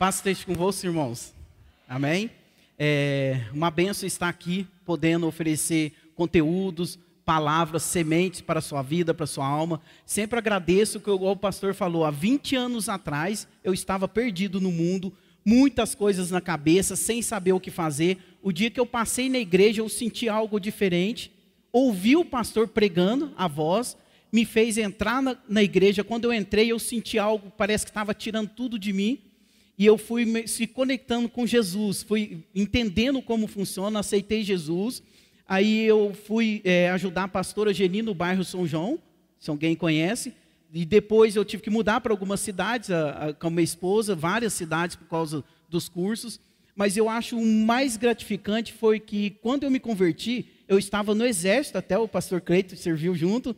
Paz esteja convosco, irmãos. Amém? É uma benção estar aqui, podendo oferecer conteúdos, palavras, sementes para a sua vida, para a sua alma. Sempre agradeço que o pastor falou, há 20 anos atrás eu estava perdido no mundo, muitas coisas na cabeça, sem saber o que fazer. O dia que eu passei na igreja, eu senti algo diferente. Ouvi o pastor pregando a voz, me fez entrar na, na igreja. Quando eu entrei, eu senti algo, parece que estava tirando tudo de mim. E eu fui me, se conectando com Jesus, fui entendendo como funciona, aceitei Jesus. Aí eu fui é, ajudar a pastora Geni no bairro São João, se alguém conhece. E depois eu tive que mudar para algumas cidades a, a, com a minha esposa, várias cidades por causa dos cursos. Mas eu acho o mais gratificante foi que quando eu me converti, eu estava no exército, até o pastor Cleito serviu junto.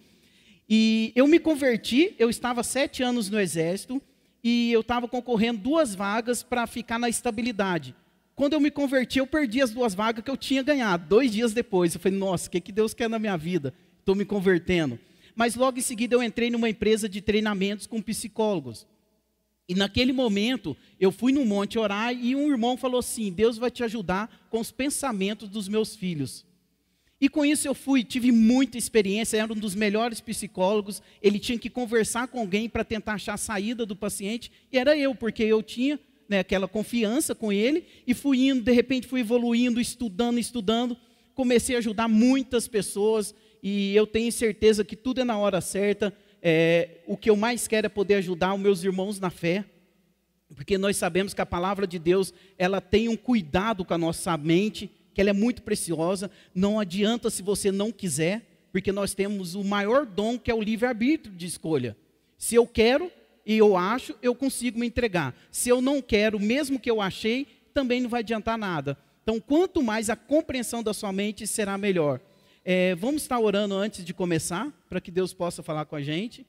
E eu me converti, eu estava sete anos no exército e eu estava concorrendo duas vagas para ficar na estabilidade. Quando eu me converti, eu perdi as duas vagas que eu tinha ganhado. Dois dias depois, eu falei, nossa, o que, que Deus quer na minha vida? Estou me convertendo. Mas logo em seguida eu entrei numa empresa de treinamentos com psicólogos. E naquele momento, eu fui no monte orar e um irmão falou assim: Deus vai te ajudar com os pensamentos dos meus filhos. E com isso eu fui, tive muita experiência, era um dos melhores psicólogos. Ele tinha que conversar com alguém para tentar achar a saída do paciente, e era eu, porque eu tinha né, aquela confiança com ele, e fui indo, de repente fui evoluindo, estudando, estudando. Comecei a ajudar muitas pessoas, e eu tenho certeza que tudo é na hora certa. É, o que eu mais quero é poder ajudar os meus irmãos na fé, porque nós sabemos que a palavra de Deus, ela tem um cuidado com a nossa mente, que ela é muito preciosa. Não adianta se você não quiser, porque nós temos o maior dom que é o livre-arbítrio de escolha. Se eu quero e eu acho, eu consigo me entregar. Se eu não quero, mesmo que eu achei, também não vai adiantar nada. Então, quanto mais a compreensão da sua mente será melhor. É, vamos estar orando antes de começar, para que Deus possa falar com a gente.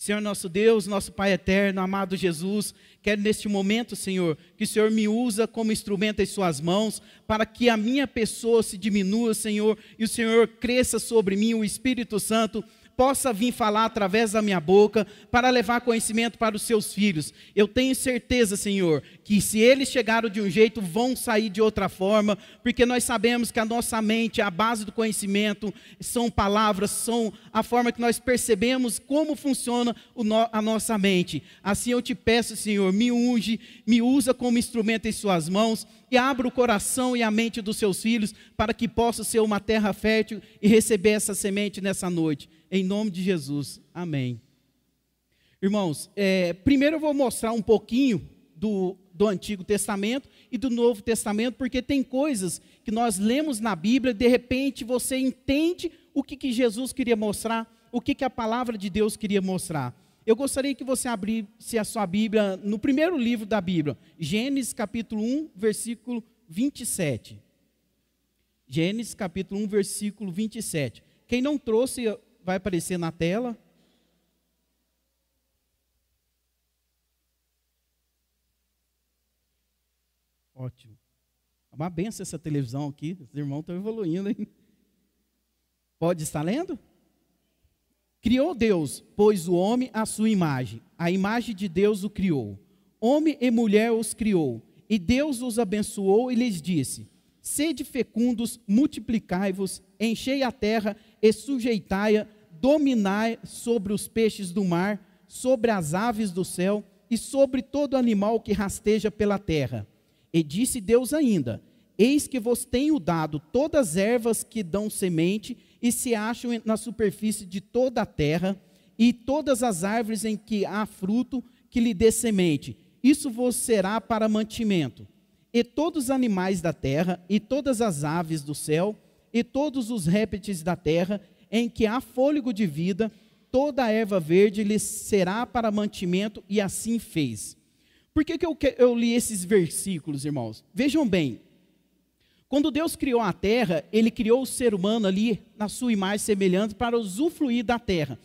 Senhor nosso Deus, nosso Pai eterno, amado Jesus, quero neste momento, Senhor, que o Senhor me usa como instrumento em Suas mãos, para que a minha pessoa se diminua, Senhor, e o Senhor cresça sobre mim, o Espírito Santo possa vir falar através da minha boca para levar conhecimento para os seus filhos. Eu tenho certeza, Senhor, que se eles chegaram de um jeito, vão sair de outra forma, porque nós sabemos que a nossa mente, a base do conhecimento, são palavras, são a forma que nós percebemos como funciona a nossa mente. Assim eu te peço, Senhor, me unge, me usa como instrumento em Suas mãos e abra o coração e a mente dos seus filhos para que possa ser uma terra fértil e receber essa semente nessa noite em nome de Jesus. Amém. Irmãos, é, primeiro eu vou mostrar um pouquinho do, do Antigo Testamento e do Novo Testamento, porque tem coisas que nós lemos na Bíblia, de repente você entende o que, que Jesus queria mostrar, o que, que a palavra de Deus queria mostrar. Eu gostaria que você abrisse a sua Bíblia no primeiro livro da Bíblia, Gênesis capítulo 1, versículo 27. Gênesis capítulo 1, versículo 27. Quem não trouxe vai aparecer na tela. Ótimo. É uma benção essa televisão aqui. Os irmãos estão evoluindo, hein? Pode estar lendo? Criou Deus, pois o homem à sua imagem. A imagem de Deus o criou. Homem e mulher os criou. E Deus os abençoou e lhes disse: Sede fecundos, multiplicai-vos, enchei a terra e sujeitai-a, dominai sobre os peixes do mar, sobre as aves do céu e sobre todo animal que rasteja pela terra. E disse Deus ainda: Eis que vos tenho dado todas as ervas que dão semente e se acham na superfície de toda a terra, e todas as árvores em que há fruto que lhe dê semente. Isso vos será para mantimento. E todos os animais da terra, e todas as aves do céu, e todos os répteis da terra, em que há fôlego de vida, toda a erva verde lhe será para mantimento, e assim fez. Por que, que eu, eu li esses versículos, irmãos? Vejam bem, quando Deus criou a terra, Ele criou o ser humano ali na sua imagem semelhante para usufruir da terra.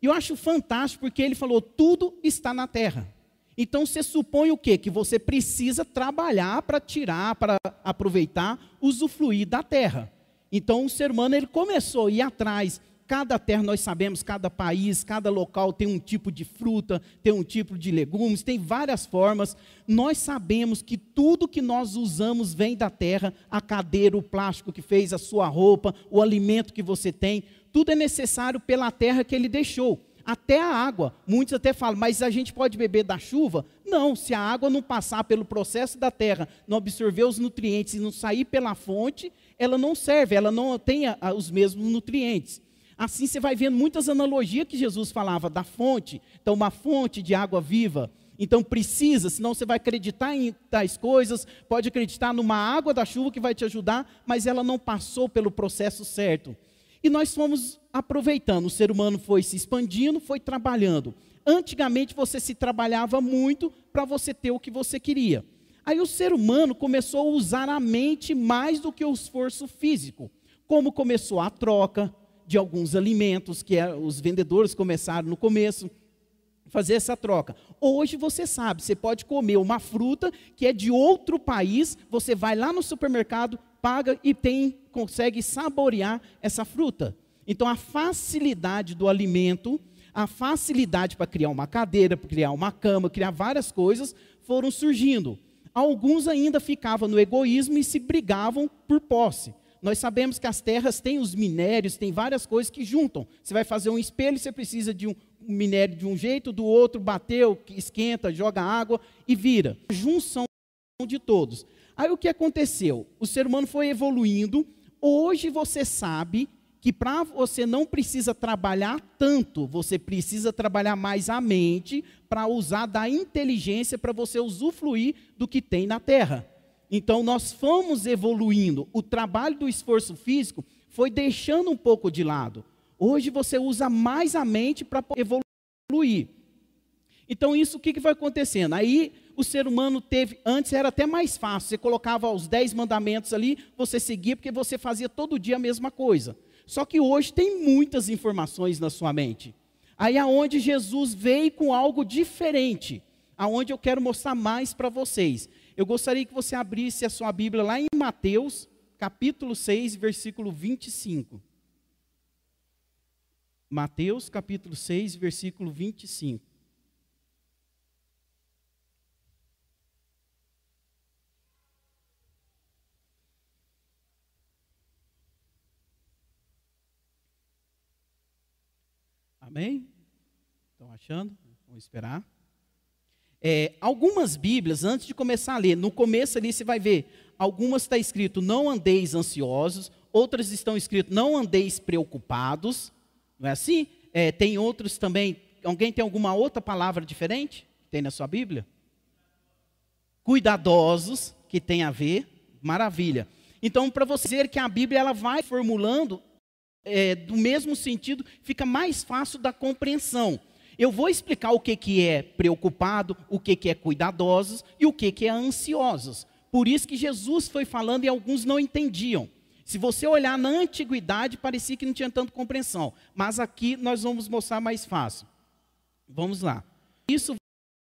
E eu acho fantástico porque Ele falou: tudo está na terra. Então você supõe o quê? Que você precisa trabalhar para tirar, para aproveitar, usufruir da terra. Então o ser humano ele começou a ir atrás, Cada terra, nós sabemos, cada país, cada local tem um tipo de fruta, tem um tipo de legumes, tem várias formas. Nós sabemos que tudo que nós usamos vem da terra, a cadeira, o plástico que fez, a sua roupa, o alimento que você tem, tudo é necessário pela terra que ele deixou. Até a água. Muitos até falam, mas a gente pode beber da chuva? Não, se a água não passar pelo processo da terra, não absorver os nutrientes e não sair pela fonte, ela não serve, ela não tem os mesmos nutrientes. Assim você vai vendo muitas analogias que Jesus falava da fonte. Então, uma fonte de água viva. Então precisa, senão você vai acreditar em tais coisas, pode acreditar numa água da chuva que vai te ajudar, mas ela não passou pelo processo certo. E nós fomos aproveitando, o ser humano foi se expandindo, foi trabalhando. Antigamente você se trabalhava muito para você ter o que você queria. Aí o ser humano começou a usar a mente mais do que o esforço físico. Como começou a troca, de alguns alimentos que é, os vendedores começaram no começo fazer essa troca. Hoje você sabe, você pode comer uma fruta que é de outro país, você vai lá no supermercado, paga e tem consegue saborear essa fruta. Então a facilidade do alimento, a facilidade para criar uma cadeira, para criar uma cama, criar várias coisas foram surgindo. Alguns ainda ficavam no egoísmo e se brigavam por posse. Nós sabemos que as terras têm os minérios, tem várias coisas que juntam. Você vai fazer um espelho, você precisa de um minério de um jeito, do outro, bateu, esquenta, joga água e vira. Junção de todos. Aí o que aconteceu? O ser humano foi evoluindo. Hoje você sabe que para você não precisa trabalhar tanto, você precisa trabalhar mais a mente para usar da inteligência para você usufruir do que tem na terra. Então nós fomos evoluindo. O trabalho do esforço físico foi deixando um pouco de lado. Hoje você usa mais a mente para evoluir. Então isso o que, que vai acontecendo? Aí o ser humano teve, antes era até mais fácil, você colocava os dez mandamentos ali, você seguia porque você fazia todo dia a mesma coisa. Só que hoje tem muitas informações na sua mente. Aí aonde Jesus veio com algo diferente, aonde eu quero mostrar mais para vocês. Eu gostaria que você abrisse a sua Bíblia lá em Mateus, capítulo 6, versículo 25. Mateus, capítulo 6, versículo 25. Amém? Estão achando? Vamos esperar. É, algumas Bíblias, antes de começar a ler, no começo ali você vai ver, algumas está escrito não andeis ansiosos, outras estão escrito não andeis preocupados, não é assim? É, tem outros também, alguém tem alguma outra palavra diferente? Tem na sua Bíblia? Cuidadosos, que tem a ver, maravilha. Então, para você ver que a Bíblia ela vai formulando é, do mesmo sentido, fica mais fácil da compreensão. Eu vou explicar o que, que é preocupado, o que, que é cuidadosos e o que, que é ansiosos. Por isso que Jesus foi falando e alguns não entendiam. Se você olhar na antiguidade, parecia que não tinha tanta compreensão. Mas aqui nós vamos mostrar mais fácil. Vamos lá. Isso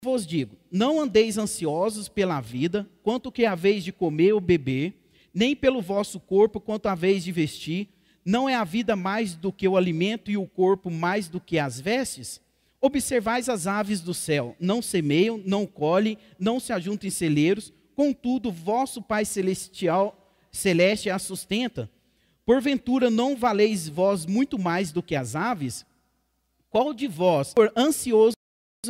vos digo: não andeis ansiosos pela vida, quanto que é a vez de comer ou beber, nem pelo vosso corpo, quanto a vez de vestir. Não é a vida mais do que o alimento e o corpo mais do que as vestes? Observais as aves do céu, não semeiam, não colhem, não se ajuntam em celeiros, contudo, vosso Pai celestial celeste as sustenta. Porventura não valeis vós muito mais do que as aves? Qual de vós, por ansioso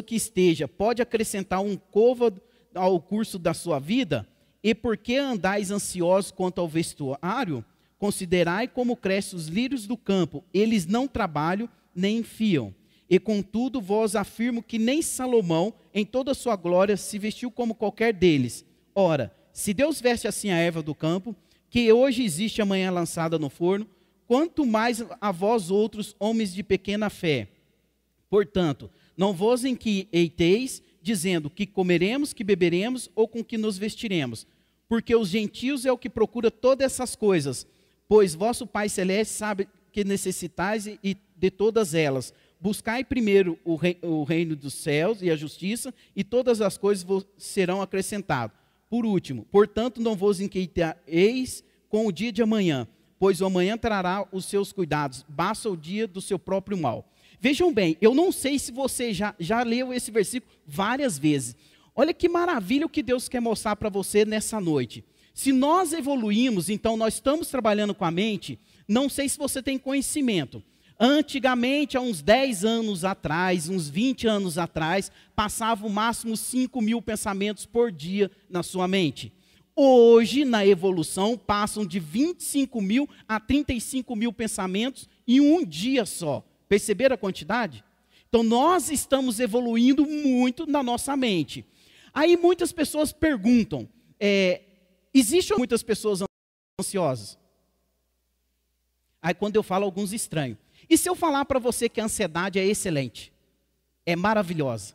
que esteja, pode acrescentar um côvado ao curso da sua vida? E por que andais ansiosos quanto ao vestuário? Considerai como crescem os lírios do campo, eles não trabalham nem enfiam. E contudo vós afirmo que nem Salomão, em toda a sua glória, se vestiu como qualquer deles. Ora, se Deus veste assim a erva do campo, que hoje existe amanhã lançada no forno, quanto mais a vós outros, homens de pequena fé. Portanto, não vos inquieteis, dizendo que comeremos, que beberemos ou com que nos vestiremos, porque os gentios é o que procura todas essas coisas, pois vosso Pai Celeste sabe que necessitais de todas elas. Buscai primeiro o, rei, o reino dos céus e a justiça, e todas as coisas vos serão acrescentadas. Por último, portanto, não vos inquieteis com o dia de amanhã, pois o amanhã trará os seus cuidados, basta o dia do seu próprio mal. Vejam bem, eu não sei se você já, já leu esse versículo várias vezes. Olha que maravilha o que Deus quer mostrar para você nessa noite. Se nós evoluímos, então nós estamos trabalhando com a mente, não sei se você tem conhecimento. Antigamente, há uns 10 anos atrás, uns 20 anos atrás, passava o máximo 5 mil pensamentos por dia na sua mente. Hoje, na evolução, passam de 25 mil a 35 mil pensamentos em um dia só. Perceberam a quantidade? Então, nós estamos evoluindo muito na nossa mente. Aí muitas pessoas perguntam: é, existem muitas pessoas ansiosas? Aí quando eu falo, alguns estranhos. E se eu falar para você que a ansiedade é excelente, é maravilhosa?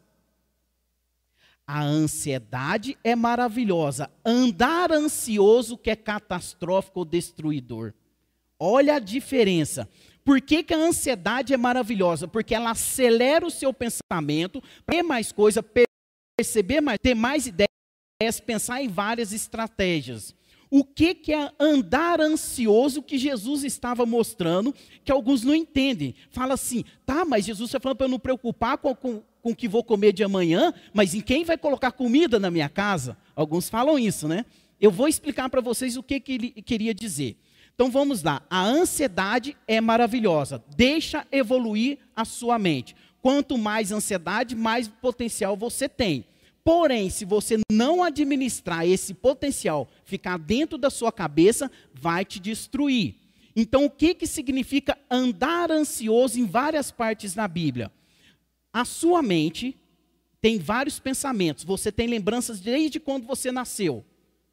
A ansiedade é maravilhosa. Andar ansioso que é catastrófico ou destruidor. Olha a diferença. Por que, que a ansiedade é maravilhosa? Porque ela acelera o seu pensamento, ter mais coisa, perceber mais, ter mais ideias, pensar em várias estratégias. O que, que é andar ansioso que Jesus estava mostrando, que alguns não entendem. Fala assim, tá, mas Jesus está falando para eu não preocupar com, com, com o que vou comer de amanhã, mas em quem vai colocar comida na minha casa? Alguns falam isso, né? Eu vou explicar para vocês o que, que ele queria dizer. Então vamos lá. A ansiedade é maravilhosa. Deixa evoluir a sua mente. Quanto mais ansiedade, mais potencial você tem. Porém, se você não administrar esse potencial, ficar dentro da sua cabeça, vai te destruir. Então, o que, que significa andar ansioso em várias partes na Bíblia? A sua mente tem vários pensamentos, você tem lembranças desde quando você nasceu.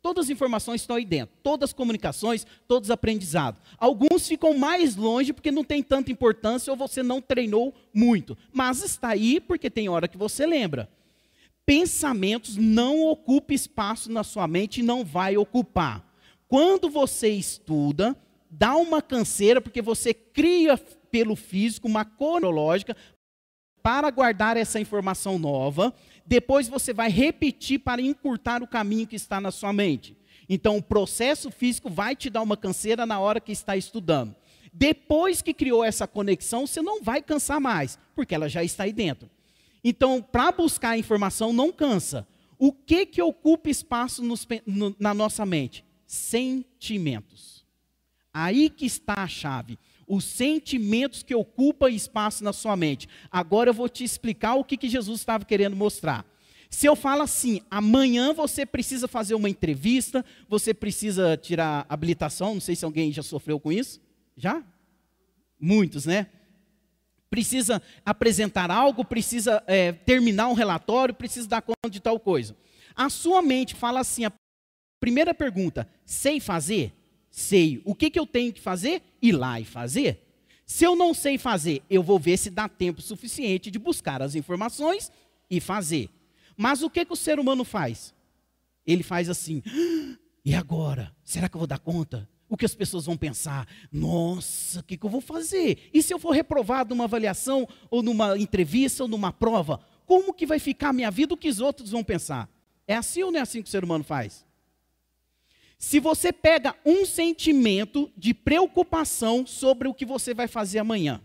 Todas as informações estão aí dentro, todas as comunicações, todos os aprendizados. Alguns ficam mais longe porque não tem tanta importância ou você não treinou muito, mas está aí porque tem hora que você lembra pensamentos não ocupa espaço na sua mente e não vai ocupar. Quando você estuda, dá uma canseira, porque você cria pelo físico uma cronológica para guardar essa informação nova. Depois você vai repetir para encurtar o caminho que está na sua mente. Então, o processo físico vai te dar uma canseira na hora que está estudando. Depois que criou essa conexão, você não vai cansar mais, porque ela já está aí dentro. Então, para buscar a informação não cansa. O que que ocupa espaço nos, no, na nossa mente? Sentimentos. Aí que está a chave. Os sentimentos que ocupam espaço na sua mente. Agora eu vou te explicar o que, que Jesus estava querendo mostrar. Se eu falo assim, amanhã você precisa fazer uma entrevista, você precisa tirar habilitação, não sei se alguém já sofreu com isso. Já? Muitos, né? Precisa apresentar algo, precisa é, terminar um relatório, precisa dar conta de tal coisa. A sua mente fala assim: a primeira pergunta, sei fazer? Sei. O que, que eu tenho que fazer? Ir lá e fazer. Se eu não sei fazer, eu vou ver se dá tempo suficiente de buscar as informações e fazer. Mas o que, que o ser humano faz? Ele faz assim: ah, e agora? Será que eu vou dar conta? O que as pessoas vão pensar? Nossa, o que, que eu vou fazer? E se eu for reprovado numa avaliação, ou numa entrevista, ou numa prova? Como que vai ficar a minha vida? O que os outros vão pensar? É assim ou não é assim que o ser humano faz? Se você pega um sentimento de preocupação sobre o que você vai fazer amanhã,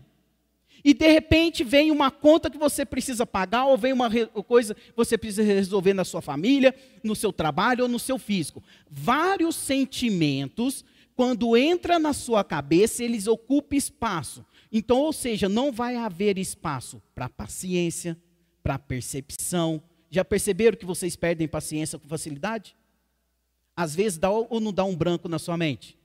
e de repente vem uma conta que você precisa pagar, ou vem uma coisa que você precisa resolver na sua família, no seu trabalho ou no seu físico. Vários sentimentos quando entra na sua cabeça, eles ocupam espaço. Então, ou seja, não vai haver espaço para paciência, para percepção. Já perceberam que vocês perdem paciência com facilidade? Às vezes dá ou não dá um branco na sua mente?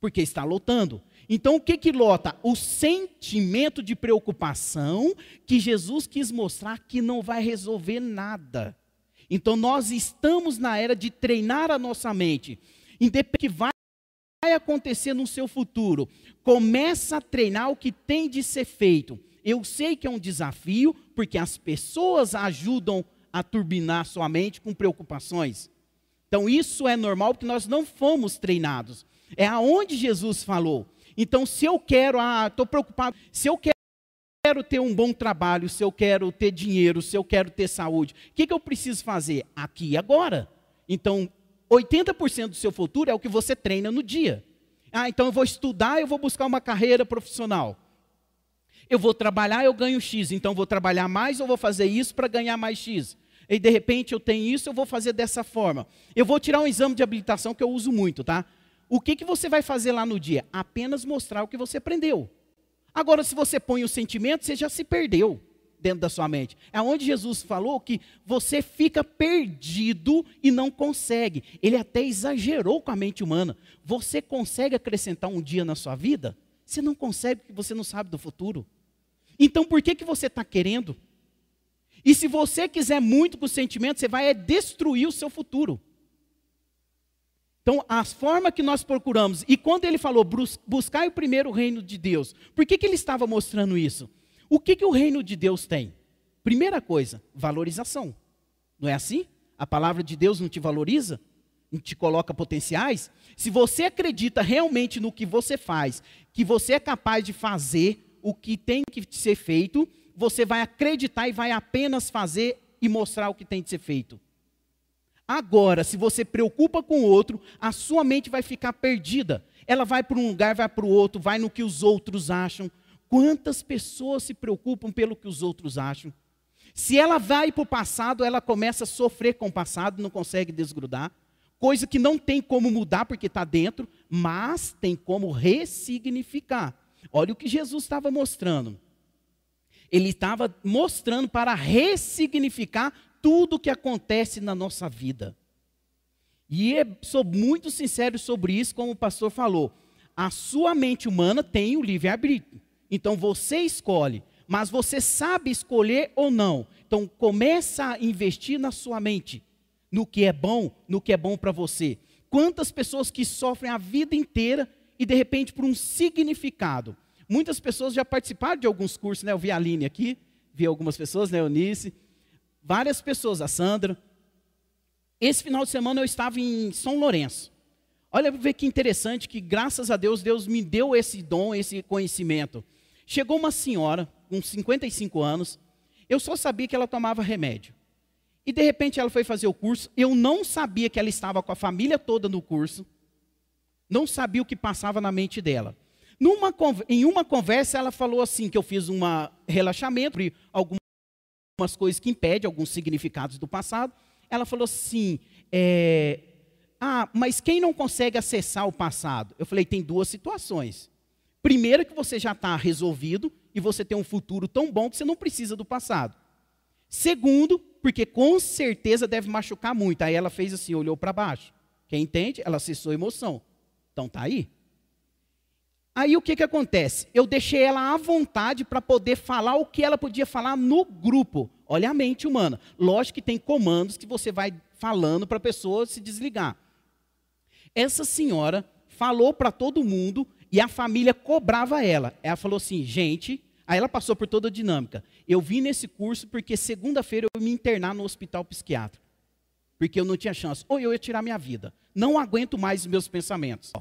Porque está lotando. Então, o que que lota? O sentimento de preocupação que Jesus quis mostrar que não vai resolver nada. Então, nós estamos na era de treinar a nossa mente. Independente que vai vai acontecer no seu futuro? Começa a treinar o que tem de ser feito. Eu sei que é um desafio, porque as pessoas ajudam a turbinar sua mente com preocupações. Então isso é normal porque nós não fomos treinados. É aonde Jesus falou. Então se eu quero, ah, estou preocupado, se eu quero ter um bom trabalho, se eu quero ter dinheiro, se eu quero ter saúde, o que, que eu preciso fazer? Aqui e agora. Então 80% do seu futuro é o que você treina no dia. Ah, então eu vou estudar, eu vou buscar uma carreira profissional. Eu vou trabalhar, eu ganho X, então eu vou trabalhar mais ou vou fazer isso para ganhar mais X. E de repente eu tenho isso, eu vou fazer dessa forma. Eu vou tirar um exame de habilitação que eu uso muito, tá? O que, que você vai fazer lá no dia? Apenas mostrar o que você aprendeu. Agora, se você põe o sentimento, você já se perdeu dentro da sua mente. É onde Jesus falou que você fica perdido e não consegue. Ele até exagerou com a mente humana. Você consegue acrescentar um dia na sua vida? Você não consegue porque você não sabe do futuro. Então por que, que você está querendo? E se você quiser muito com o sentimento, você vai é destruir o seu futuro. Então, a forma que nós procuramos, e quando ele falou, buscar o primeiro reino de Deus, por que, que ele estava mostrando isso? O que, que o reino de Deus tem? Primeira coisa, valorização. Não é assim? A palavra de Deus não te valoriza? Não te coloca potenciais? Se você acredita realmente no que você faz, que você é capaz de fazer o que tem que ser feito, você vai acreditar e vai apenas fazer e mostrar o que tem de ser feito. Agora, se você preocupa com o outro, a sua mente vai ficar perdida. Ela vai para um lugar, vai para o outro, vai no que os outros acham. Quantas pessoas se preocupam pelo que os outros acham? Se ela vai para o passado, ela começa a sofrer com o passado, não consegue desgrudar. Coisa que não tem como mudar porque está dentro, mas tem como ressignificar. Olha o que Jesus estava mostrando. Ele estava mostrando para ressignificar tudo o que acontece na nossa vida. E é, sou muito sincero sobre isso, como o pastor falou. A sua mente humana tem o livre-arbítrio. Então você escolhe, mas você sabe escolher ou não. Então começa a investir na sua mente, no que é bom, no que é bom para você. Quantas pessoas que sofrem a vida inteira e de repente por um significado. Muitas pessoas já participaram de alguns cursos, né? Eu vi a Aline aqui, vi algumas pessoas, né, Eunice, várias pessoas, a Sandra. Esse final de semana eu estava em São Lourenço. Olha ver que interessante que graças a Deus Deus me deu esse dom, esse conhecimento. Chegou uma senhora com 55 anos, eu só sabia que ela tomava remédio. E de repente ela foi fazer o curso, eu não sabia que ela estava com a família toda no curso, não sabia o que passava na mente dela. Numa, em uma conversa ela falou assim, que eu fiz um relaxamento, algumas coisas que impedem, alguns significados do passado. Ela falou assim: é, Ah, mas quem não consegue acessar o passado? Eu falei: tem duas situações. Primeiro, que você já está resolvido e você tem um futuro tão bom que você não precisa do passado. Segundo, porque com certeza deve machucar muito. Aí ela fez assim, olhou para baixo. Quem entende? Ela acessou a emoção. Então tá aí. Aí o que, que acontece? Eu deixei ela à vontade para poder falar o que ela podia falar no grupo. Olha a mente humana. Lógico que tem comandos que você vai falando para a pessoa se desligar. Essa senhora falou para todo mundo e a família cobrava ela. Ela falou assim, gente. Aí ela passou por toda a dinâmica. Eu vim nesse curso porque segunda-feira eu ia me internar no hospital psiquiátrico. Porque eu não tinha chance. Ou eu ia tirar minha vida. Não aguento mais os meus pensamentos.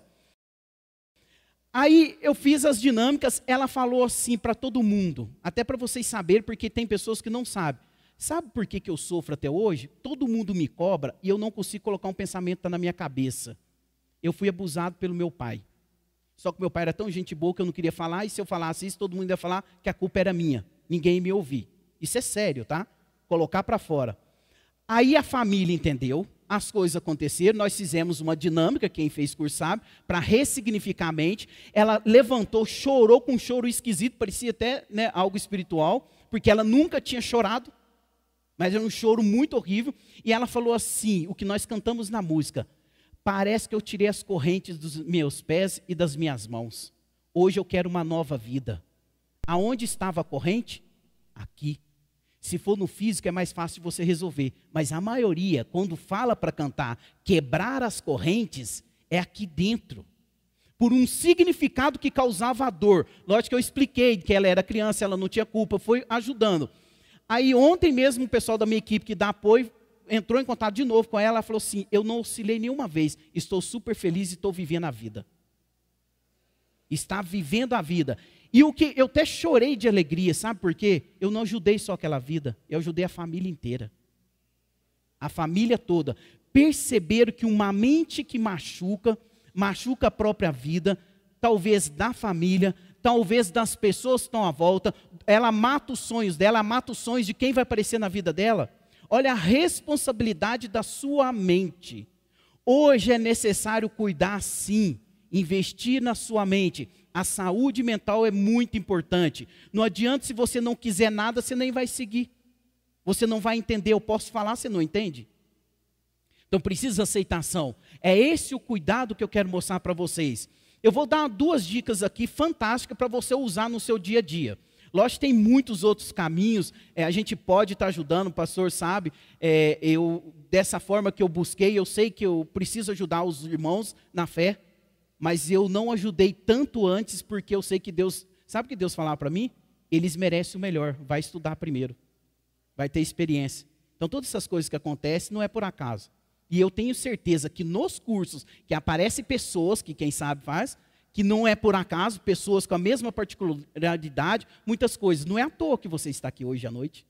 Aí eu fiz as dinâmicas, ela falou assim para todo mundo, até para vocês saberem, porque tem pessoas que não sabem. Sabe por que, que eu sofro até hoje? Todo mundo me cobra e eu não consigo colocar um pensamento na minha cabeça. Eu fui abusado pelo meu pai. Só que meu pai era tão gente boa que eu não queria falar, e se eu falasse isso, todo mundo ia falar que a culpa era minha. Ninguém me ouvir. Isso é sério, tá? Colocar para fora. Aí a família entendeu, as coisas aconteceram, nós fizemos uma dinâmica, quem fez curso sabe, para ressignificar a mente. Ela levantou, chorou com um choro esquisito, parecia até né, algo espiritual, porque ela nunca tinha chorado, mas era um choro muito horrível. E ela falou assim: o que nós cantamos na música, parece que eu tirei as correntes dos meus pés e das minhas mãos. Hoje eu quero uma nova vida. Aonde estava a corrente? Aqui. Se for no físico é mais fácil você resolver, mas a maioria, quando fala para cantar quebrar as correntes, é aqui dentro. Por um significado que causava dor. Lógico que eu expliquei que ela era criança, ela não tinha culpa, foi ajudando. Aí ontem mesmo o pessoal da minha equipe que dá apoio entrou em contato de novo com ela, ela falou assim: "Eu não oscilei nenhuma vez, estou super feliz e estou vivendo a vida." Está vivendo a vida. E o que eu até chorei de alegria, sabe por quê? Eu não ajudei só aquela vida, eu ajudei a família inteira. A família toda. Perceberam que uma mente que machuca, machuca a própria vida, talvez da família, talvez das pessoas que estão à volta, ela mata os sonhos dela, mata os sonhos de quem vai aparecer na vida dela. Olha a responsabilidade da sua mente. Hoje é necessário cuidar sim, investir na sua mente. A saúde mental é muito importante. Não adianta se você não quiser nada, você nem vai seguir. Você não vai entender. Eu posso falar, você não entende? Então precisa aceitação. É esse o cuidado que eu quero mostrar para vocês. Eu vou dar duas dicas aqui fantásticas para você usar no seu dia a dia. Lógico, tem muitos outros caminhos, é, a gente pode estar tá ajudando, o pastor sabe, é, eu, dessa forma que eu busquei, eu sei que eu preciso ajudar os irmãos na fé, mas eu não ajudei tanto antes, porque eu sei que Deus, sabe o que Deus falava para mim? Eles merecem o melhor, vai estudar primeiro, vai ter experiência. Então, todas essas coisas que acontecem não é por acaso. E eu tenho certeza que nos cursos que aparecem pessoas, que quem sabe faz, que não é por acaso, pessoas com a mesma particularidade, muitas coisas. Não é à toa que você está aqui hoje à noite.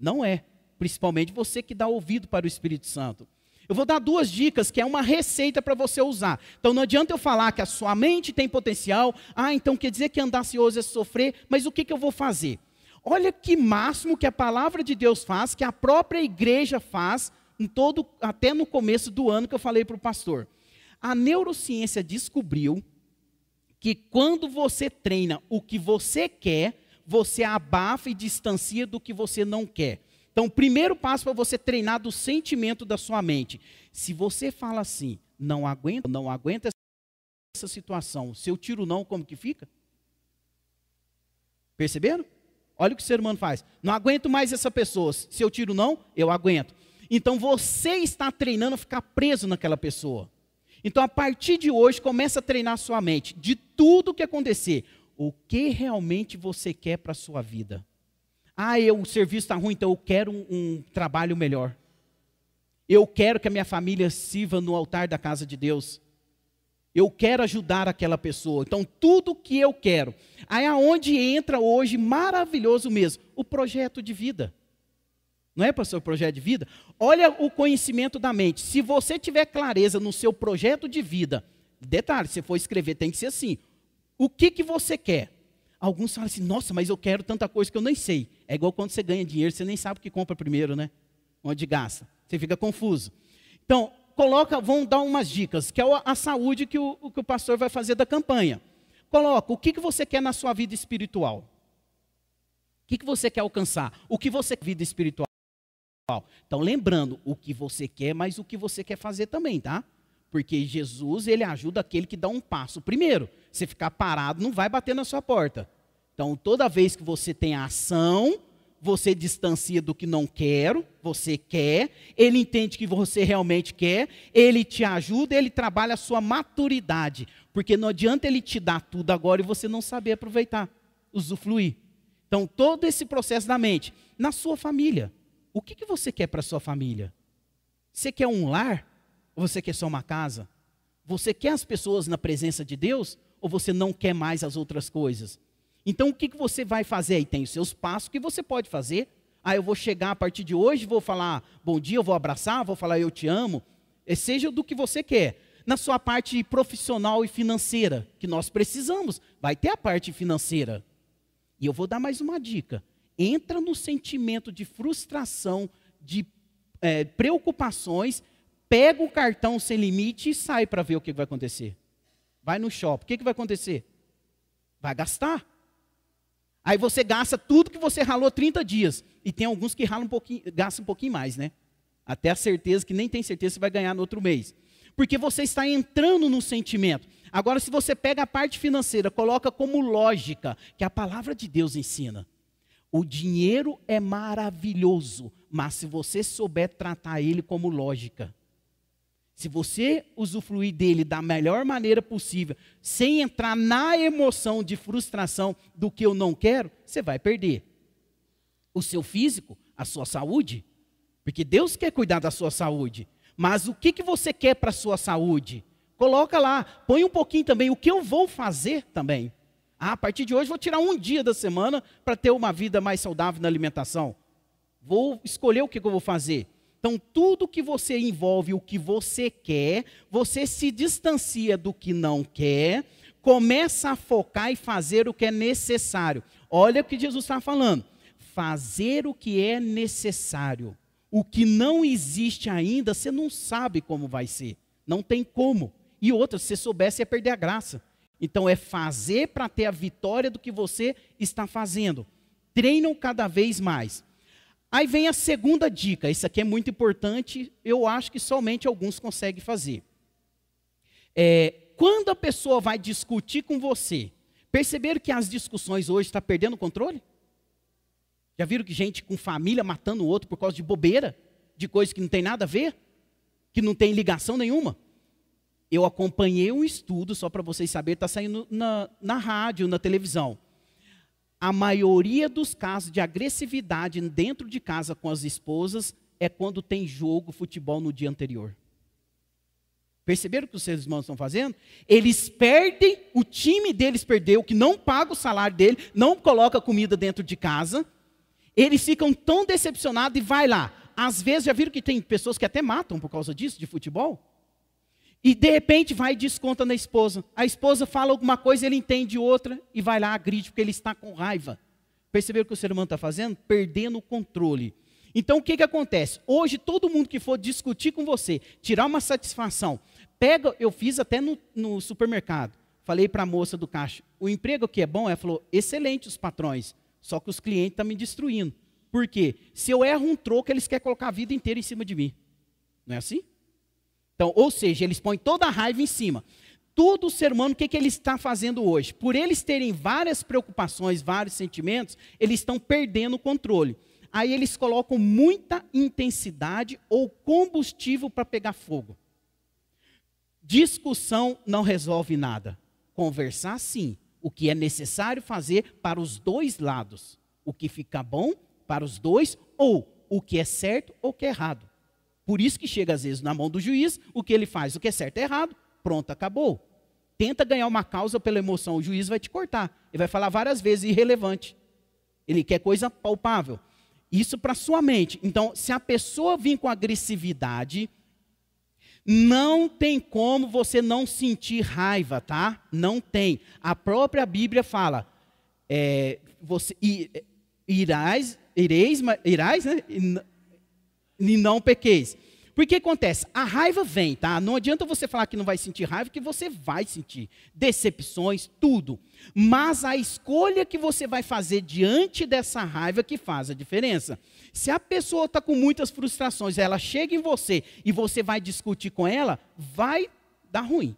Não é. Principalmente você que dá ouvido para o Espírito Santo. Eu vou dar duas dicas que é uma receita para você usar. Então não adianta eu falar que a sua mente tem potencial. Ah, então quer dizer que andar ansioso é sofrer, mas o que, que eu vou fazer? Olha que máximo que a palavra de Deus faz, que a própria igreja faz em todo, até no começo do ano que eu falei para o pastor. A neurociência descobriu que quando você treina o que você quer, você abafa e distancia do que você não quer. Então, o primeiro passo para você treinar do sentimento da sua mente. Se você fala assim, não aguenta, não aguenta essa situação, se eu tiro não, como que fica? Perceberam? Olha o que o ser humano faz. Não aguento mais essa pessoa. Se eu tiro não, eu aguento. Então você está treinando a ficar preso naquela pessoa. Então a partir de hoje começa a treinar sua mente de tudo que acontecer. O que realmente você quer para a sua vida? Ah, eu, o serviço está ruim, então eu quero um, um trabalho melhor. Eu quero que a minha família sirva no altar da casa de Deus. Eu quero ajudar aquela pessoa. Então, tudo que eu quero. Aí aonde entra hoje, maravilhoso mesmo, o projeto de vida. Não é, pastor, projeto de vida? Olha o conhecimento da mente. Se você tiver clareza no seu projeto de vida, detalhe, se for escrever, tem que ser assim. O que, que você quer? Alguns falam assim, nossa, mas eu quero tanta coisa que eu nem sei. É igual quando você ganha dinheiro, você nem sabe o que compra primeiro, né? Onde gasta. Você fica confuso. Então, coloca, vão dar umas dicas, que é a saúde que o, que o pastor vai fazer da campanha. Coloca, o que, que você quer na sua vida espiritual? O que, que você quer alcançar? O que você quer vida espiritual? Então, lembrando o que você quer, mas o que você quer fazer também, tá? Porque Jesus, ele ajuda aquele que dá um passo primeiro. Você ficar parado, não vai bater na sua porta. Então, toda vez que você tem ação, você distancia do que não quero, você quer, ele entende que você realmente quer, ele te ajuda, ele trabalha a sua maturidade. Porque não adianta ele te dar tudo agora e você não saber aproveitar, usufruir. Então, todo esse processo da mente, na sua família. O que, que você quer para sua família? Você quer um lar? Ou você quer só uma casa? Você quer as pessoas na presença de Deus? Ou você não quer mais as outras coisas? Então, o que, que você vai fazer aí? Tem os seus passos que você pode fazer. Ah, eu vou chegar a partir de hoje, vou falar bom dia, eu vou abraçar, vou falar eu te amo. É, seja do que você quer. Na sua parte profissional e financeira, que nós precisamos, vai ter a parte financeira. E eu vou dar mais uma dica entra no sentimento de frustração, de é, preocupações, pega o cartão sem limite e sai para ver o que vai acontecer. Vai no shopping, o que, vai acontecer? Vai gastar. Aí você gasta tudo que você ralou 30 dias. E tem alguns que ralam um pouquinho, gastam um pouquinho mais, né? Até a certeza que nem tem certeza se vai ganhar no outro mês. Porque você está entrando no sentimento. Agora, se você pega a parte financeira, coloca como lógica, que a palavra de Deus ensina. O dinheiro é maravilhoso, mas se você souber tratar ele como lógica, se você usufruir dele da melhor maneira possível, sem entrar na emoção de frustração do que eu não quero, você vai perder. O seu físico, a sua saúde, porque Deus quer cuidar da sua saúde. Mas o que, que você quer para a sua saúde? Coloca lá, põe um pouquinho também, o que eu vou fazer também. Ah, a partir de hoje vou tirar um dia da semana para ter uma vida mais saudável na alimentação. Vou escolher o que, que eu vou fazer. Então, tudo que você envolve o que você quer, você se distancia do que não quer, começa a focar e fazer o que é necessário. Olha o que Jesus está falando. Fazer o que é necessário. O que não existe ainda, você não sabe como vai ser. Não tem como. E outra, se você soubesse, ia perder a graça. Então, é fazer para ter a vitória do que você está fazendo. Treinam cada vez mais. Aí vem a segunda dica, isso aqui é muito importante, eu acho que somente alguns conseguem fazer. É, quando a pessoa vai discutir com você, perceberam que as discussões hoje estão tá perdendo o controle? Já viram que gente com família matando o outro por causa de bobeira? De coisas que não tem nada a ver? Que não tem ligação nenhuma? Eu acompanhei um estudo, só para vocês saberem, está saindo na, na rádio, na televisão a maioria dos casos de agressividade dentro de casa com as esposas é quando tem jogo, futebol no dia anterior. Perceberam o que os seres humanos estão fazendo? Eles perdem, o time deles perdeu, que não paga o salário dele, não coloca comida dentro de casa. Eles ficam tão decepcionados e vai lá. Às vezes, já viram que tem pessoas que até matam por causa disso, de futebol? E de repente vai e desconta na esposa. A esposa fala alguma coisa, ele entende outra e vai lá agride porque ele está com raiva. Perceberam o que o ser humano está fazendo? Perdendo o controle. Então o que, que acontece? Hoje todo mundo que for discutir com você, tirar uma satisfação, pega, eu fiz até no, no supermercado. Falei para a moça do caixa, o emprego que é bom, ela falou, excelente os patrões, só que os clientes estão tá me destruindo. Por quê? Se eu erro um troco, eles querem colocar a vida inteira em cima de mim. Não é assim? Então, ou seja, eles põem toda a raiva em cima. Todo ser humano, o que, que ele está fazendo hoje? Por eles terem várias preocupações, vários sentimentos, eles estão perdendo o controle. Aí eles colocam muita intensidade ou combustível para pegar fogo. Discussão não resolve nada. Conversar, sim. O que é necessário fazer para os dois lados. O que fica bom para os dois, ou o que é certo ou o que é errado. Por isso que chega às vezes na mão do juiz, o que ele faz, o que é certo é errado, pronto, acabou. Tenta ganhar uma causa pela emoção, o juiz vai te cortar. Ele vai falar várias vezes irrelevante. Ele quer coisa palpável. Isso para sua mente. Então, se a pessoa vir com agressividade, não tem como você não sentir raiva, tá? Não tem. A própria Bíblia fala, é, você irás, ireis, irás, né? E não pequeis. Porque acontece? A raiva vem, tá? Não adianta você falar que não vai sentir raiva, que você vai sentir decepções, tudo. Mas a escolha que você vai fazer diante dessa raiva que faz a diferença. Se a pessoa está com muitas frustrações, ela chega em você e você vai discutir com ela, vai dar ruim.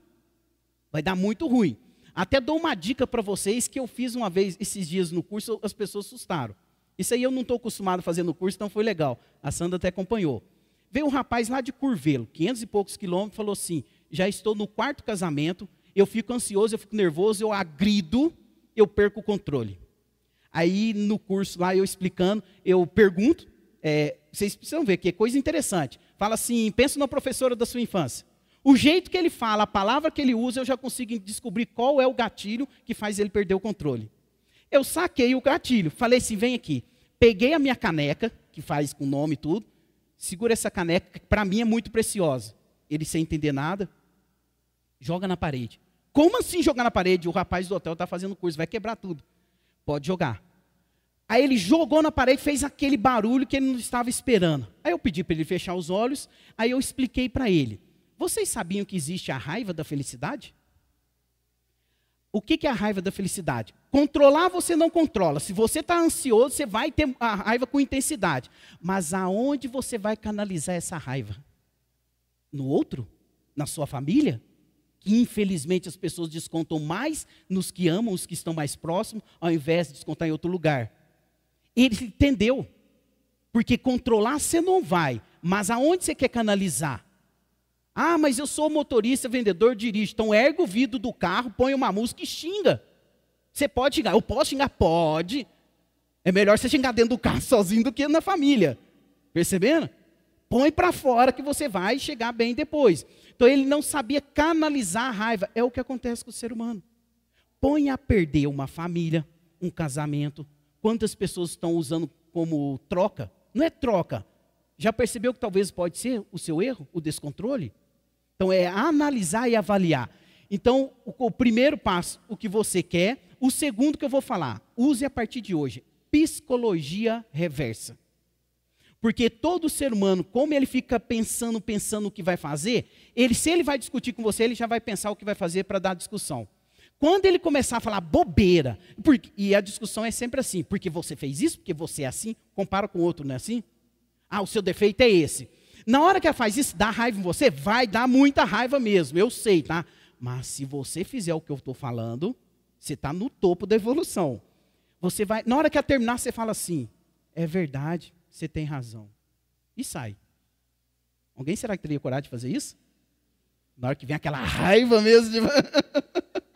Vai dar muito ruim. Até dou uma dica para vocês que eu fiz uma vez esses dias no curso, as pessoas assustaram. Isso aí eu não estou acostumado a fazer no curso, então foi legal. A Sandra até acompanhou. Veio um rapaz lá de Curvelo, 500 e poucos quilômetros, falou assim: já estou no quarto casamento, eu fico ansioso, eu fico nervoso, eu agrido, eu perco o controle. Aí no curso lá, eu explicando, eu pergunto, é, vocês precisam ver que é coisa interessante. Fala assim: pensa na professora da sua infância. O jeito que ele fala, a palavra que ele usa, eu já consigo descobrir qual é o gatilho que faz ele perder o controle. Eu saquei o gatilho, falei assim: vem aqui. Peguei a minha caneca, que faz com nome e tudo, segura essa caneca, que para mim é muito preciosa. Ele sem entender nada, joga na parede. Como assim jogar na parede? O rapaz do hotel está fazendo curso, vai quebrar tudo. Pode jogar. Aí ele jogou na parede, fez aquele barulho que ele não estava esperando. Aí eu pedi para ele fechar os olhos, aí eu expliquei para ele. Vocês sabiam que existe a raiva da felicidade? O que é a raiva da felicidade? Controlar você não controla. Se você está ansioso, você vai ter a raiva com intensidade. Mas aonde você vai canalizar essa raiva? No outro? Na sua família? Que infelizmente as pessoas descontam mais nos que amam, os que estão mais próximos, ao invés de descontar em outro lugar. Ele entendeu. Porque controlar você não vai. Mas aonde você quer canalizar? Ah, mas eu sou motorista, vendedor, dirijo. Então erga o vidro do carro, põe uma música e xinga. Você pode xingar. Eu posso xingar? Pode. É melhor você xingar dentro do carro sozinho do que na família. Percebendo? Põe para fora que você vai chegar bem depois. Então ele não sabia canalizar a raiva. É o que acontece com o ser humano. Põe a perder uma família, um casamento. Quantas pessoas estão usando como troca? Não é troca. Já percebeu que talvez pode ser o seu erro, o descontrole? Então é analisar e avaliar. Então, o, o primeiro passo, o que você quer. O segundo que eu vou falar, use a partir de hoje, psicologia reversa. Porque todo ser humano, como ele fica pensando, pensando o que vai fazer, ele, se ele vai discutir com você, ele já vai pensar o que vai fazer para dar discussão. Quando ele começar a falar bobeira, porque, e a discussão é sempre assim, porque você fez isso, porque você é assim, compara com o outro, não é assim? Ah, o seu defeito é esse. Na hora que ela faz isso, dá raiva em você, vai dar muita raiva mesmo, eu sei, tá? Mas se você fizer o que eu estou falando, você está no topo da evolução. Você vai, na hora que ela terminar, você fala assim: é verdade, você tem razão. E sai. Alguém será que teria coragem de fazer isso? Na hora que vem aquela raiva mesmo. De...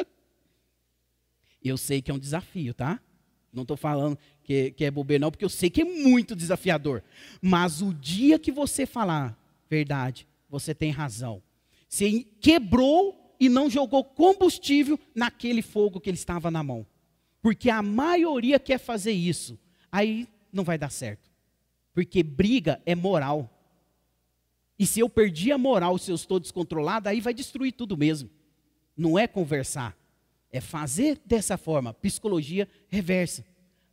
eu sei que é um desafio, tá? Não estou falando que, que é bobeira, não, porque eu sei que é muito desafiador. Mas o dia que você falar, verdade, você tem razão. Você quebrou e não jogou combustível naquele fogo que ele estava na mão. Porque a maioria quer fazer isso. Aí não vai dar certo. Porque briga é moral. E se eu perdi a moral, se eu estou descontrolado, aí vai destruir tudo mesmo. Não é conversar. É fazer dessa forma. Psicologia reversa.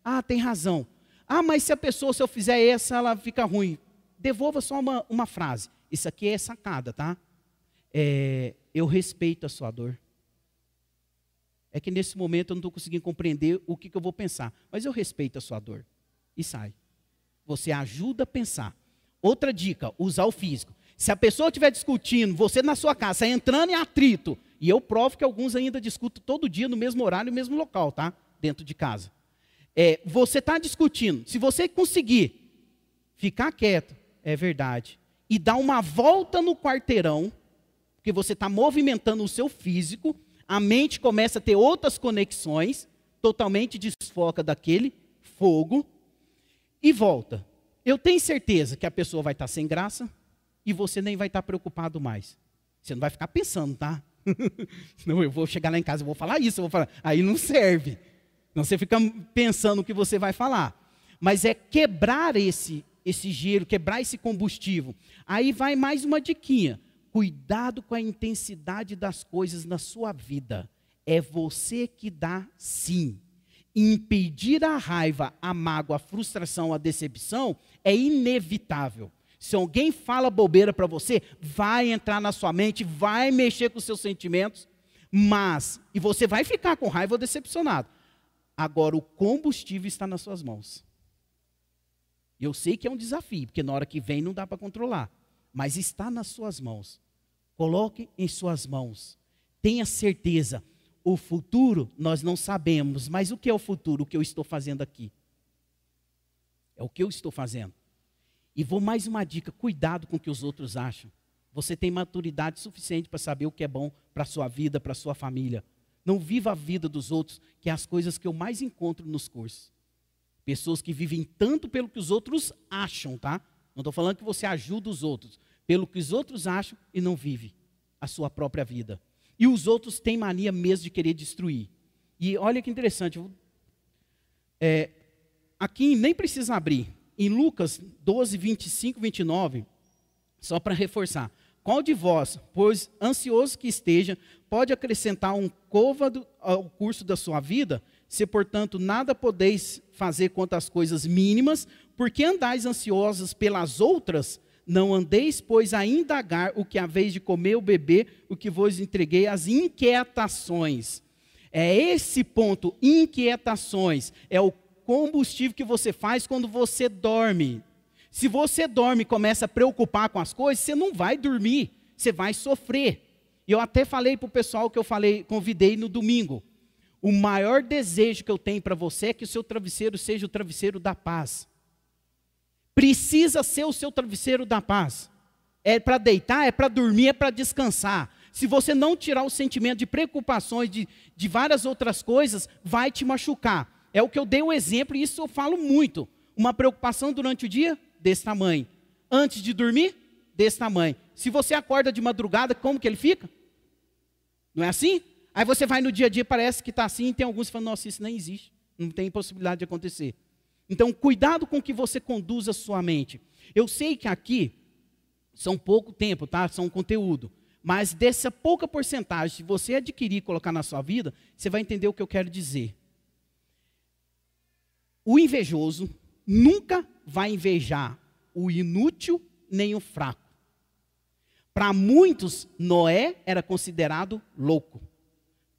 Ah, tem razão. Ah, mas se a pessoa, se eu fizer essa, ela fica ruim. Devolva só uma, uma frase. Isso aqui é sacada, tá? É, eu respeito a sua dor. É que nesse momento eu não estou conseguindo compreender o que, que eu vou pensar. Mas eu respeito a sua dor. E sai. Você ajuda a pensar. Outra dica, usar o físico. Se a pessoa estiver discutindo, você na sua casa, entrando em atrito, e eu provo que alguns ainda discutem todo dia no mesmo horário, no mesmo local, tá? Dentro de casa. É, você está discutindo. Se você conseguir ficar quieto, é verdade, e dar uma volta no quarteirão, porque você está movimentando o seu físico, a mente começa a ter outras conexões, totalmente desfoca daquele fogo, e volta. Eu tenho certeza que a pessoa vai estar sem graça e você nem vai estar preocupado mais. Você não vai ficar pensando, tá? não, eu vou chegar lá em casa, eu vou falar isso, eu vou falar. Aí não serve. Não você fica pensando o que você vai falar. Mas é quebrar esse esse gelo, quebrar esse combustível. Aí vai mais uma diquinha. Cuidado com a intensidade das coisas na sua vida. É você que dá sim impedir a raiva, a mágoa, a frustração, a decepção é inevitável. Se alguém fala bobeira para você, vai entrar na sua mente, vai mexer com os seus sentimentos, mas, e você vai ficar com raiva ou decepcionado. Agora, o combustível está nas suas mãos. Eu sei que é um desafio, porque na hora que vem não dá para controlar, mas está nas suas mãos. Coloque em suas mãos. Tenha certeza, o futuro nós não sabemos, mas o que é o futuro? O que eu estou fazendo aqui? É o que eu estou fazendo. E vou mais uma dica: cuidado com o que os outros acham. Você tem maturidade suficiente para saber o que é bom para a sua vida, para a sua família. Não viva a vida dos outros, que é as coisas que eu mais encontro nos cursos. Pessoas que vivem tanto pelo que os outros acham, tá? Não estou falando que você ajuda os outros, pelo que os outros acham e não vive a sua própria vida. E os outros têm mania mesmo de querer destruir. E olha que interessante. É, aqui nem precisa abrir. Em Lucas 12, 25, 29, só para reforçar. Qual de vós, pois ansioso que esteja, pode acrescentar um côvado ao curso da sua vida? Se, portanto, nada podeis fazer quanto às coisas mínimas, porque andais ansiosos pelas outras? Não andeis, pois, a indagar o que vez de comer ou beber, o que vos entreguei, as inquietações. É esse ponto, inquietações, é o combustível que você faz quando você dorme. Se você dorme e começa a preocupar com as coisas, você não vai dormir, você vai sofrer. E eu até falei para o pessoal que eu falei, convidei no domingo. O maior desejo que eu tenho para você é que o seu travesseiro seja o travesseiro da paz precisa ser o seu travesseiro da paz. É para deitar, é para dormir, é para descansar. Se você não tirar o sentimento de preocupações, de, de várias outras coisas, vai te machucar. É o que eu dei o exemplo, e isso eu falo muito. Uma preocupação durante o dia, desse tamanho. Antes de dormir, desse tamanho. Se você acorda de madrugada, como que ele fica? Não é assim? Aí você vai no dia a dia, parece que está assim, e tem alguns que falam, nossa, isso nem existe. Não tem possibilidade de acontecer. Então, cuidado com que você conduz a sua mente. Eu sei que aqui são pouco tempo, tá? São conteúdo. Mas dessa pouca porcentagem, se você adquirir e colocar na sua vida, você vai entender o que eu quero dizer. O invejoso nunca vai invejar o inútil nem o fraco. Para muitos, Noé era considerado louco.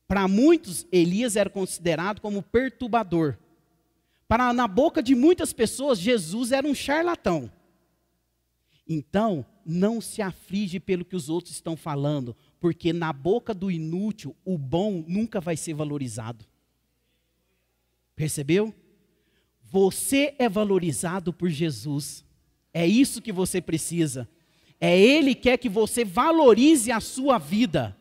Para muitos, Elias era considerado como perturbador. Para na boca de muitas pessoas, Jesus era um charlatão. Então, não se aflige pelo que os outros estão falando, porque na boca do inútil, o bom nunca vai ser valorizado. Percebeu? Você é valorizado por Jesus. É isso que você precisa. É Ele que quer que você valorize a sua vida.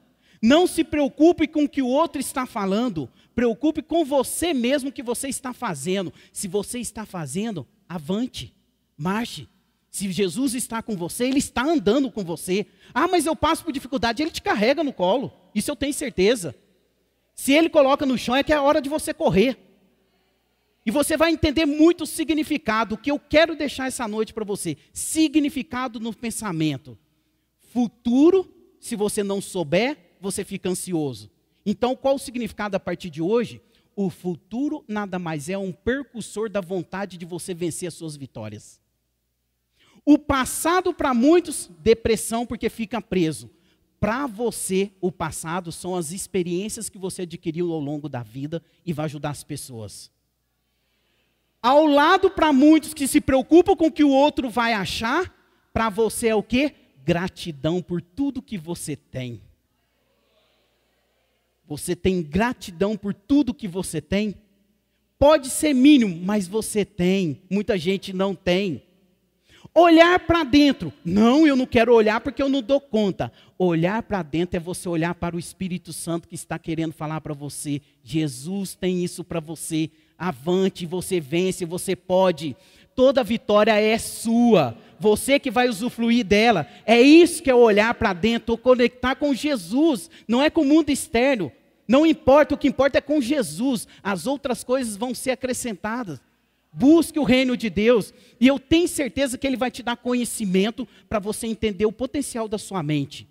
Não se preocupe com o que o outro está falando. Preocupe com você mesmo que você está fazendo. Se você está fazendo, avante, marche. Se Jesus está com você, Ele está andando com você. Ah, mas eu passo por dificuldade, Ele te carrega no colo. Isso eu tenho certeza. Se Ele coloca no chão, é que é hora de você correr. E você vai entender muito o significado, que eu quero deixar essa noite para você. Significado no pensamento. Futuro, se você não souber, você fica ansioso. Então, qual o significado a partir de hoje? O futuro nada mais é um percussor da vontade de você vencer as suas vitórias. O passado, para muitos, depressão, porque fica preso. Para você, o passado são as experiências que você adquiriu ao longo da vida e vai ajudar as pessoas. Ao lado para muitos que se preocupam com o que o outro vai achar, para você é o que? Gratidão por tudo que você tem. Você tem gratidão por tudo que você tem? Pode ser mínimo, mas você tem. Muita gente não tem. Olhar para dentro. Não, eu não quero olhar porque eu não dou conta. Olhar para dentro é você olhar para o Espírito Santo que está querendo falar para você. Jesus tem isso para você avante, você vence, você pode. Toda vitória é sua. Você que vai usufruir dela. É isso que é olhar para dentro, conectar com Jesus, não é com o mundo externo. Não importa, o que importa é com Jesus. As outras coisas vão ser acrescentadas. Busque o reino de Deus, e eu tenho certeza que Ele vai te dar conhecimento para você entender o potencial da sua mente.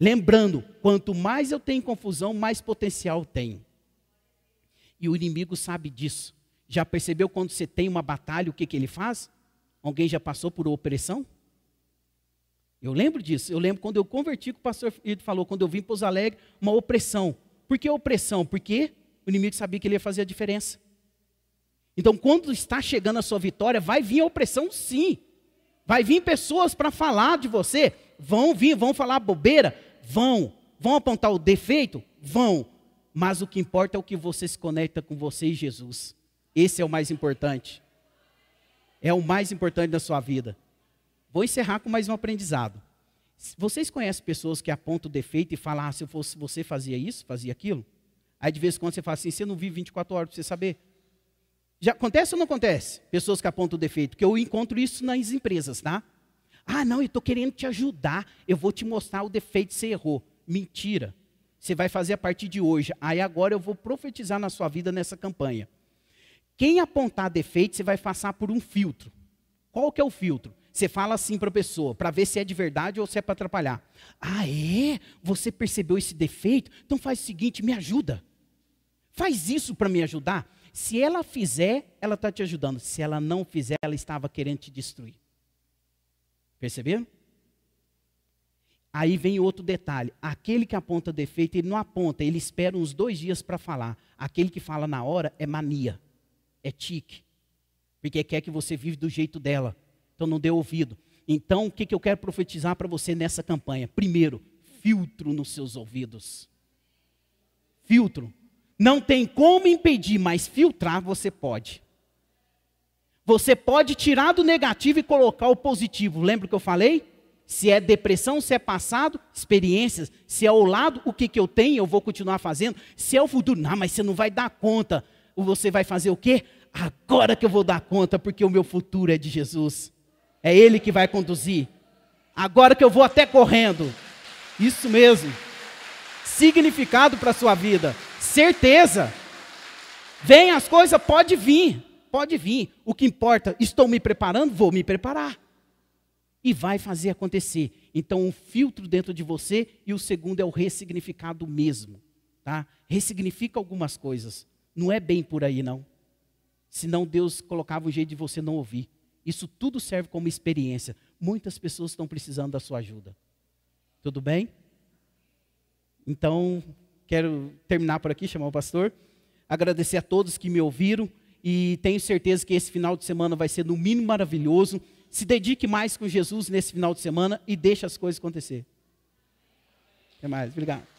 Lembrando, quanto mais eu tenho confusão, mais potencial tem. E o inimigo sabe disso. Já percebeu quando você tem uma batalha, o que, que ele faz? Alguém já passou por opressão? Eu lembro disso. Eu lembro quando eu converti, que o pastor Ido falou, quando eu vim para os Alegres, uma opressão. Por que opressão? Porque o inimigo sabia que ele ia fazer a diferença. Então, quando está chegando a sua vitória, vai vir a opressão sim. Vai vir pessoas para falar de você. Vão vir, vão falar bobeira? Vão. Vão apontar o defeito? Vão mas o que importa é o que você se conecta com você e Jesus. Esse é o mais importante. É o mais importante da sua vida. Vou encerrar com mais um aprendizado. Vocês conhecem pessoas que apontam o defeito e falam, ah, se eu fosse você fazia isso, fazia aquilo? Aí de vez em quando você fala assim, você não vive 24 horas para você saber. Já acontece ou não acontece? Pessoas que apontam o defeito, porque eu encontro isso nas empresas, tá? Ah, não, eu estou querendo te ajudar, eu vou te mostrar o defeito que você errou. Mentira você vai fazer a partir de hoje. Aí agora eu vou profetizar na sua vida nessa campanha. Quem apontar defeito, você vai passar por um filtro. Qual que é o filtro? Você fala assim para a pessoa, para ver se é de verdade ou se é para atrapalhar. Ah, é? Você percebeu esse defeito? Então faz o seguinte, me ajuda. Faz isso para me ajudar. Se ela fizer, ela está te ajudando. Se ela não fizer, ela estava querendo te destruir. Perceberam? Aí vem outro detalhe: aquele que aponta defeito, ele não aponta, ele espera uns dois dias para falar. Aquele que fala na hora é mania, é tique, porque quer que você vive do jeito dela. Então não dê ouvido. Então o que, que eu quero profetizar para você nessa campanha? Primeiro, filtro nos seus ouvidos. Filtro. Não tem como impedir, mas filtrar você pode. Você pode tirar do negativo e colocar o positivo. Lembra o que eu falei? Se é depressão, se é passado, experiências. Se é o lado, o que, que eu tenho, eu vou continuar fazendo. Se é o futuro, não, mas você não vai dar conta. Você vai fazer o quê? Agora que eu vou dar conta, porque o meu futuro é de Jesus. É Ele que vai conduzir. Agora que eu vou até correndo. Isso mesmo. Significado para a sua vida. Certeza. Vem as coisas, pode vir. pode vir. O que importa, estou me preparando, vou me preparar. E vai fazer acontecer. Então, um filtro dentro de você e o segundo é o ressignificado mesmo. Tá? Ressignifica algumas coisas. Não é bem por aí, não. Senão Deus colocava um jeito de você não ouvir. Isso tudo serve como experiência. Muitas pessoas estão precisando da sua ajuda. Tudo bem? Então, quero terminar por aqui, chamar o pastor. Agradecer a todos que me ouviram e tenho certeza que esse final de semana vai ser no mínimo maravilhoso. Se dedique mais com Jesus nesse final de semana e deixe as coisas acontecer. Até mais, obrigado.